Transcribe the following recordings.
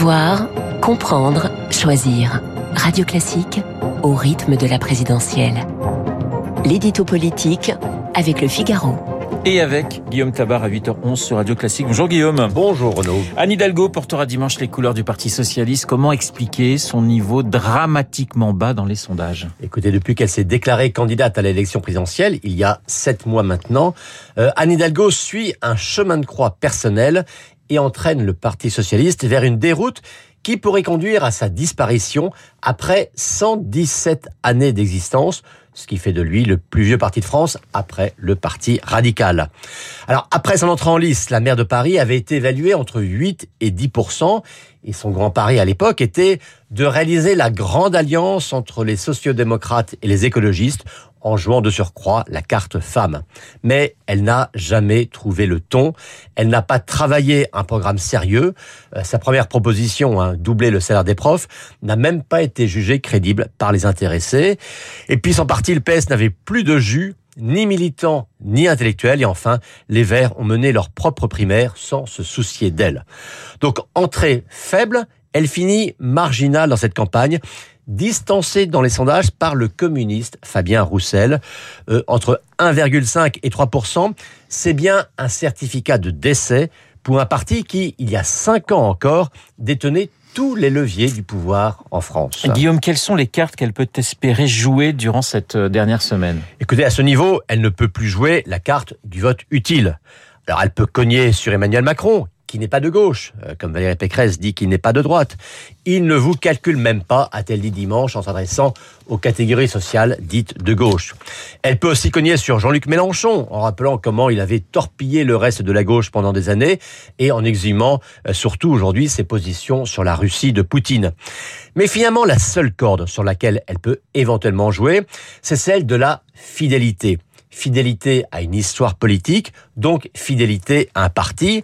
Savoir, comprendre, choisir. Radio Classique au rythme de la présidentielle. L'édito politique avec le Figaro. Et avec Guillaume Tabar à 8h11 sur Radio Classique. Bonjour Guillaume. Bonjour Renaud. Anne Hidalgo portera dimanche les couleurs du Parti Socialiste. Comment expliquer son niveau dramatiquement bas dans les sondages? Écoutez, depuis qu'elle s'est déclarée candidate à l'élection présidentielle, il y a sept mois maintenant, euh, Anne Hidalgo suit un chemin de croix personnel et entraîne le Parti Socialiste vers une déroute qui pourrait conduire à sa disparition après 117 années d'existence, ce qui fait de lui le plus vieux parti de France après le parti radical. Alors après son entrée en lice, la maire de Paris avait été évaluée entre 8 et 10% et son grand pari à l'époque était de réaliser la grande alliance entre les sociodémocrates et les écologistes en jouant de surcroît la carte femme. Mais elle n'a jamais trouvé le ton. Elle n'a pas travaillé un programme sérieux. Euh, sa première proposition, hein, doubler le salaire des profs, n'a même pas été jugée crédible par les intéressés. Et puis son parti, le PS, n'avait plus de jus ni militants, ni intellectuels. Et enfin, les Verts ont mené leur propre primaire sans se soucier d'elle. Donc, entrée faible, elle finit marginale dans cette campagne, distancée dans les sondages par le communiste Fabien Roussel. Euh, entre 1,5 et 3 c'est bien un certificat de décès pour un parti qui, il y a cinq ans encore, détenait tous les leviers du pouvoir en France. Guillaume, quelles sont les cartes qu'elle peut espérer jouer durant cette euh, dernière semaine? Écoutez, à ce niveau, elle ne peut plus jouer la carte du vote utile. Alors elle peut cogner sur Emmanuel Macron, qui n'est pas de gauche, euh, comme Valérie Pécresse dit qu'il n'est pas de droite. Il ne vous calcule même pas, a-t-elle dit dimanche en s'adressant aux catégories sociales dites de gauche. Elle peut aussi cogner sur Jean-Luc Mélenchon, en rappelant comment il avait torpillé le reste de la gauche pendant des années et en exhumant euh, surtout aujourd'hui ses positions sur la Russie de Poutine. Mais finalement, la seule corde sur laquelle elle peut éventuellement jouer, c'est celle de la fidélité fidélité à une histoire politique, donc fidélité à un parti.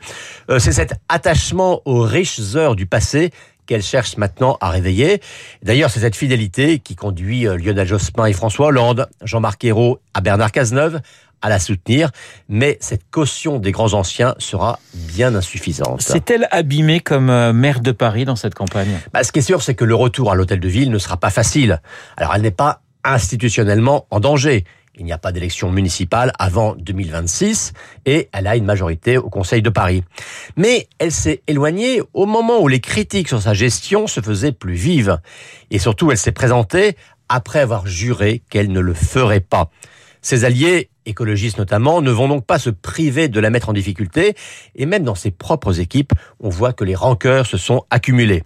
Euh, c'est cet attachement aux riches heures du passé qu'elle cherche maintenant à réveiller. D'ailleurs, c'est cette fidélité qui conduit euh, Lionel Jospin et François Hollande, Jean-Marc Ayrault à Bernard Cazeneuve à la soutenir, mais cette caution des grands anciens sera bien insuffisante. C'est-elle abîmée comme euh, maire de Paris dans cette campagne? Bah, Ce qui est sûr, c'est que le retour à l'hôtel de ville ne sera pas facile. Alors, elle n'est pas institutionnellement en danger. Il n'y a pas d'élection municipale avant 2026 et elle a une majorité au Conseil de Paris. Mais elle s'est éloignée au moment où les critiques sur sa gestion se faisaient plus vives. Et surtout, elle s'est présentée après avoir juré qu'elle ne le ferait pas. Ses alliés, écologistes notamment, ne vont donc pas se priver de la mettre en difficulté, et même dans ses propres équipes, on voit que les rancœurs se sont accumulées.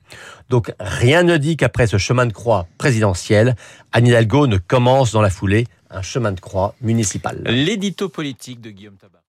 Donc rien ne dit qu'après ce chemin de croix présidentiel, Anne Hidalgo ne commence dans la foulée un chemin de croix municipal. L'édito politique de Guillaume Tabar.